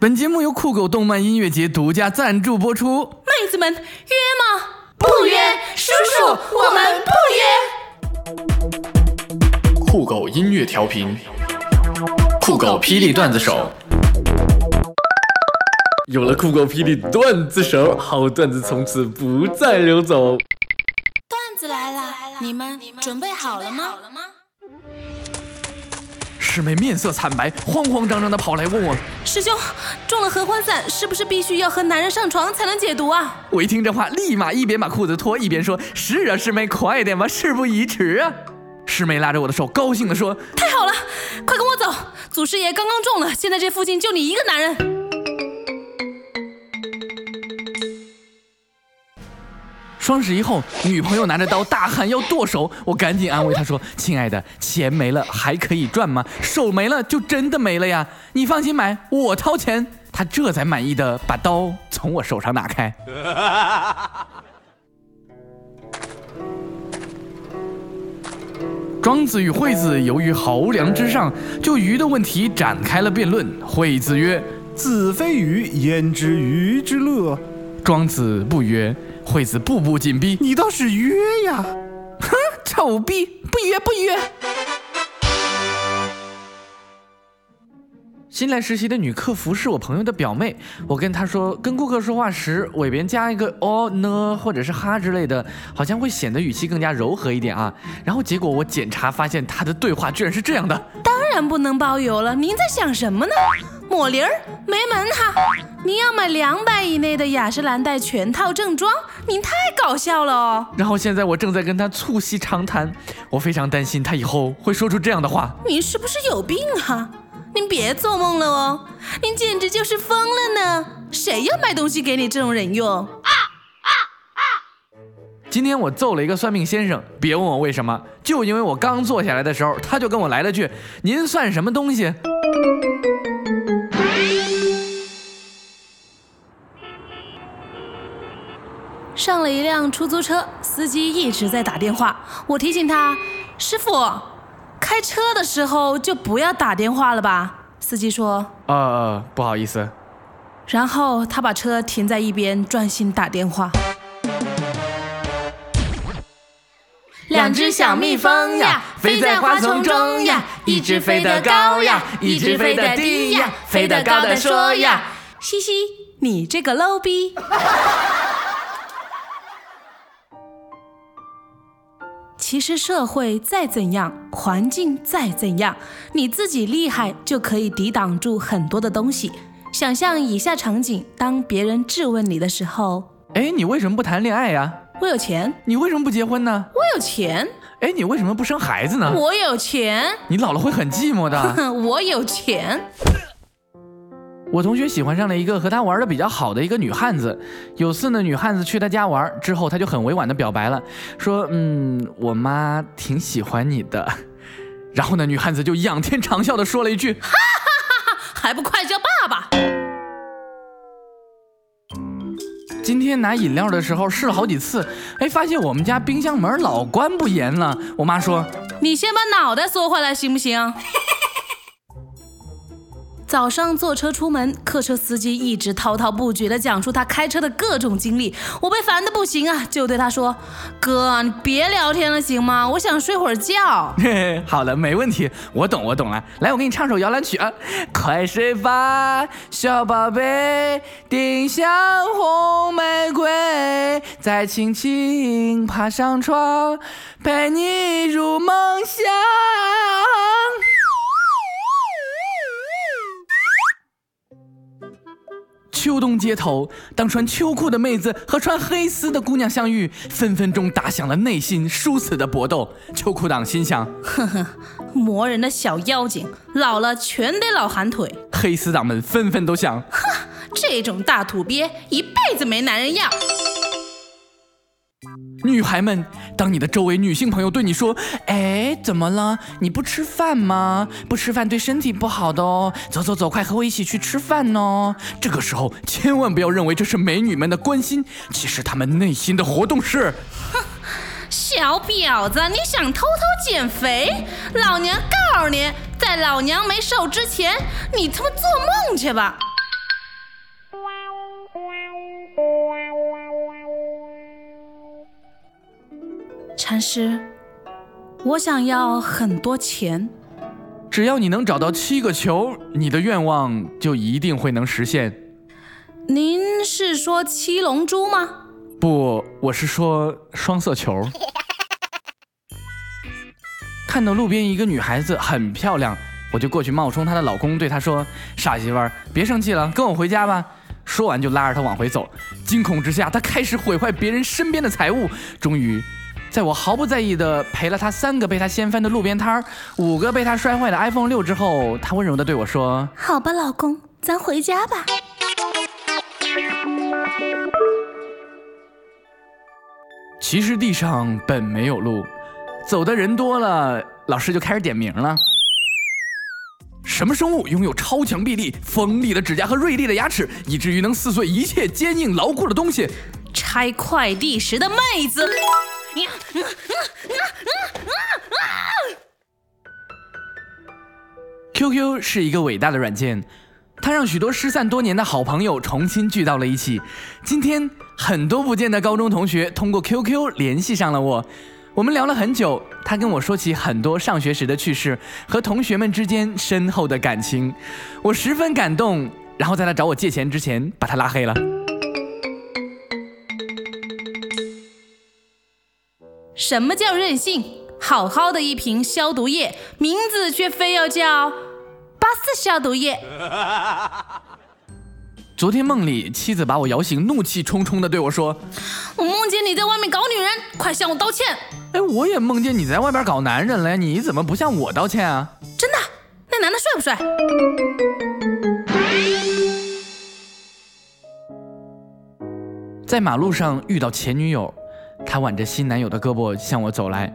本节目由酷狗动漫音乐节独家赞助播出。妹子们约吗？不约，叔叔，我们不约。酷狗音乐调频，酷狗霹雳段子手。有了酷狗霹雳段子手，好段子从此不再流走。段子来了，你们准备好了吗？师妹面色惨白，慌慌张张的跑来问我：“师兄，中了合欢散，是不是必须要和男人上床才能解毒啊？”我一听这话，立马一边把裤子脱，一边说：“是啊，师妹，快点吧，事不宜迟啊！”师妹拉着我的手，高兴的说：“太好了，快跟我走，祖师爷刚刚中了，现在这附近就你一个男人。”双十一后，女朋友拿着刀大喊要剁手，我赶紧安慰她说：“亲爱的，钱没了还可以赚吗？手没了就真的没了呀！你放心买，我掏钱。”她这才满意的把刀从我手上拿开。庄子与惠子由于濠梁之上，就鱼的问题展开了辩论。惠子曰：“子非鱼，焉知鱼之乐？”庄子不曰。惠子步步紧逼，你倒是约呀！哼，臭逼，不约不约。新来实习的女客服是我朋友的表妹，我跟她说，跟顾客说话时尾边加一个哦呢或者是哈之类的，好像会显得语气更加柔和一点啊。然后结果我检查发现她的对话居然是这样的：当然不能包邮了，您在想什么呢？抹零儿没门哈！您要买两百以内的雅诗兰黛全套正装，您太搞笑了哦。然后现在我正在跟他促膝长谈，我非常担心他以后会说出这样的话。您是不是有病啊？您别做梦了哦，您简直就是疯了呢！谁要卖东西给你这种人用？啊啊啊！今天我揍了一个算命先生，别问我为什么，就因为我刚坐下来的时候，他就跟我来了句：“您算什么东西？”上了一辆出租车，司机一直在打电话。我提醒他：“师傅，开车的时候就不要打电话了吧。”司机说：“呃，不好意思。”然后他把车停在一边，专心打电话。两只小蜜蜂呀，飞在花丛中呀，一只飞得高呀，一只飞得低呀，飞得高的说呀：“嘻嘻，你这个 low 逼。”其实社会再怎样，环境再怎样，你自己厉害就可以抵挡住很多的东西。想象以下场景：当别人质问你的时候，哎，你为什么不谈恋爱呀？我有钱。你为什么不结婚呢？我有钱。哎，你为什么不生孩子呢？我有钱。你老了会很寂寞的。我有钱。我同学喜欢上了一个和他玩的比较好的一个女汉子。有次呢，女汉子去他家玩之后，他就很委婉的表白了，说：“嗯，我妈挺喜欢你的。”然后呢，女汉子就仰天长啸的说了一句：“哈哈哈哈，还不快叫爸爸！”今天拿饮料的时候试了好几次，哎，发现我们家冰箱门老关不严了。我妈说：“你先把脑袋缩回来行不行？” 早上坐车出门，客车司机一直滔滔不绝地讲述他开车的各种经历，我被烦得不行啊，就对他说：“哥，你别聊天了行吗？我想睡会儿觉。”嘿嘿，好了，没问题，我懂，我懂了。来，我给你唱首摇篮曲啊，快睡吧，小宝贝，丁香红玫瑰，再轻轻爬上床，陪你入梦乡。秋冬街头，当穿秋裤的妹子和穿黑丝的姑娘相遇，分分钟打响了内心殊死的搏斗。秋裤党心想：呵呵，磨人的小妖精，老了全得老寒腿。黑丝党们纷纷都想：哼，这种大土鳖，一辈子没男人要。女孩们，当你的周围女性朋友对你说：“哎，怎么了？你不吃饭吗？不吃饭对身体不好的哦。走走走，快和我一起去吃饭哦。”这个时候千万不要认为这是美女们的关心，其实她们内心的活动是：哼，小婊子，你想偷偷减肥？老娘告诉你，在老娘没瘦之前，你他妈做梦去吧！禅师，我想要很多钱。只要你能找到七个球，你的愿望就一定会能实现。您是说七龙珠吗？不，我是说双色球。看到路边一个女孩子很漂亮，我就过去冒充她的老公，对她说：“傻媳妇儿，别生气了，跟我回家吧。”说完就拉着她往回走。惊恐之下，她开始毁坏别人身边的财物。终于，在我毫不在意的赔了他三个被他掀翻的路边摊儿，五个被他摔坏的 iPhone 六之后，他温柔的对我说：“好吧，老公，咱回家吧。”其实地上本没有路，走的人多了，老师就开始点名了。什么生物拥有超强臂力、锋利的指甲和锐利的牙齿，以至于能撕碎一切坚硬牢固的东西？拆快递时的妹子。QQ 是一个伟大的软件。它让许多失散多年的好朋友重新聚到了一起。今天，很多不见的高中同学通过 QQ 联系上了我，我们聊了很久。他跟我说起很多上学时的趣事和同学们之间深厚的感情，我十分感动。然后在他找我借钱之前，把他拉黑了。什么叫任性？好好的一瓶消毒液，名字却非要叫。巴斯消毒液。昨天梦里，妻子把我摇醒，怒气冲冲的对我说：“我梦见你在外面搞女人，快向我道歉。”哎，我也梦见你在外边搞男人了，你怎么不向我道歉啊？真的？那男的帅不帅？在马路上遇到前女友，她挽着新男友的胳膊向我走来。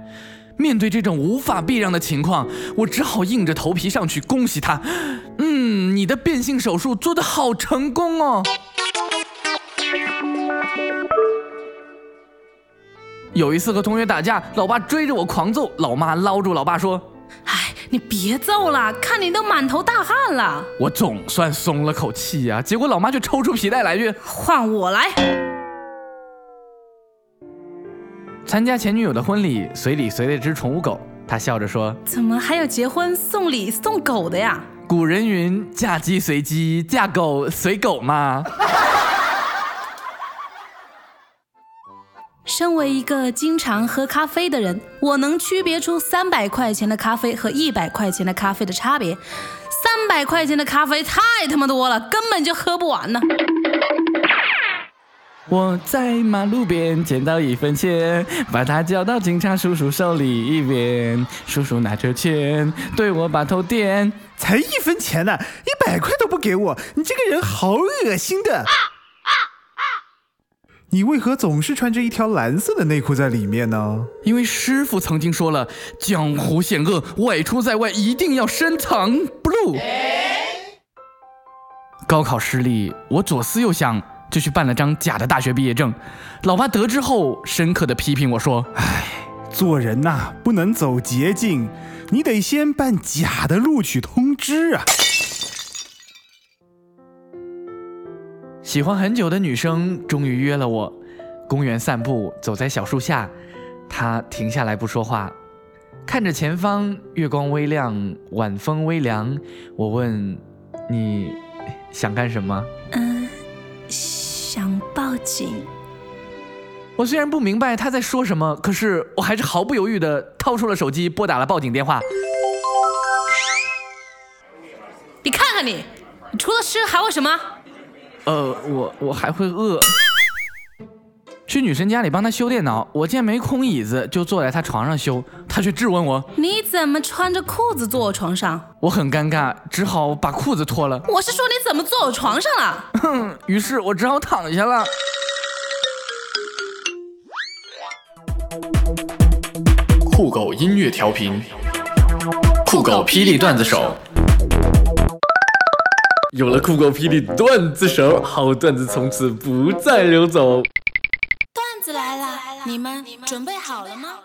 面对这种无法避让的情况，我只好硬着头皮上去恭喜他。嗯，你的变性手术做得好成功哦。有一次和同学打架，老爸追着我狂揍，老妈捞住老爸说：“哎，你别揍了，看你都满头大汗了。”我总算松了口气呀，结果老妈却抽出皮带来句：“换我来。”参加前女友的婚礼，随礼随了只宠物狗。他笑着说：“怎么还有结婚送礼送狗的呀？”古人云：“嫁鸡随鸡，嫁狗随狗嘛。”身为一个经常喝咖啡的人，我能区别出三百块钱的咖啡和一百块钱的咖啡的差别。三百块钱的咖啡太他妈多了，根本就喝不完呢。我在马路边捡到一分钱，把它交到警察叔叔手里边。叔叔拿着钱对我把头点，才一分钱呢，一百块都不给我，你这个人好恶心的！你为何总是穿着一条蓝色的内裤在里面呢？因为师傅曾经说了，江湖险恶，外出在外一定要深藏不露。高考失利，我左思右想。就去办了张假的大学毕业证，老爸得知后深刻的批评我说：“哎，做人呐不能走捷径，你得先办假的录取通知啊。”喜欢很久的女生终于约了我，公园散步，走在小树下，她停下来不说话，看着前方，月光微亮，晚风微凉。我问：“你想干什么？”嗯。想报警。我虽然不明白他在说什么，可是我还是毫不犹豫地掏出了手机，拨打了报警电话。你看看你，你除了吃还会什么？呃，我我还会饿。去女神家里帮她修电脑，我见没空椅子，就坐在她床上修。她却质问我：“你怎么穿着裤子坐我床上？”我很尴尬，只好把裤子脱了。我是说你怎么坐我床上了？哼，于是我只好躺下了。酷狗音乐调频，酷狗霹雳段子手。有了酷狗霹雳段子手，好段子从此不再流走。你们准备好了吗？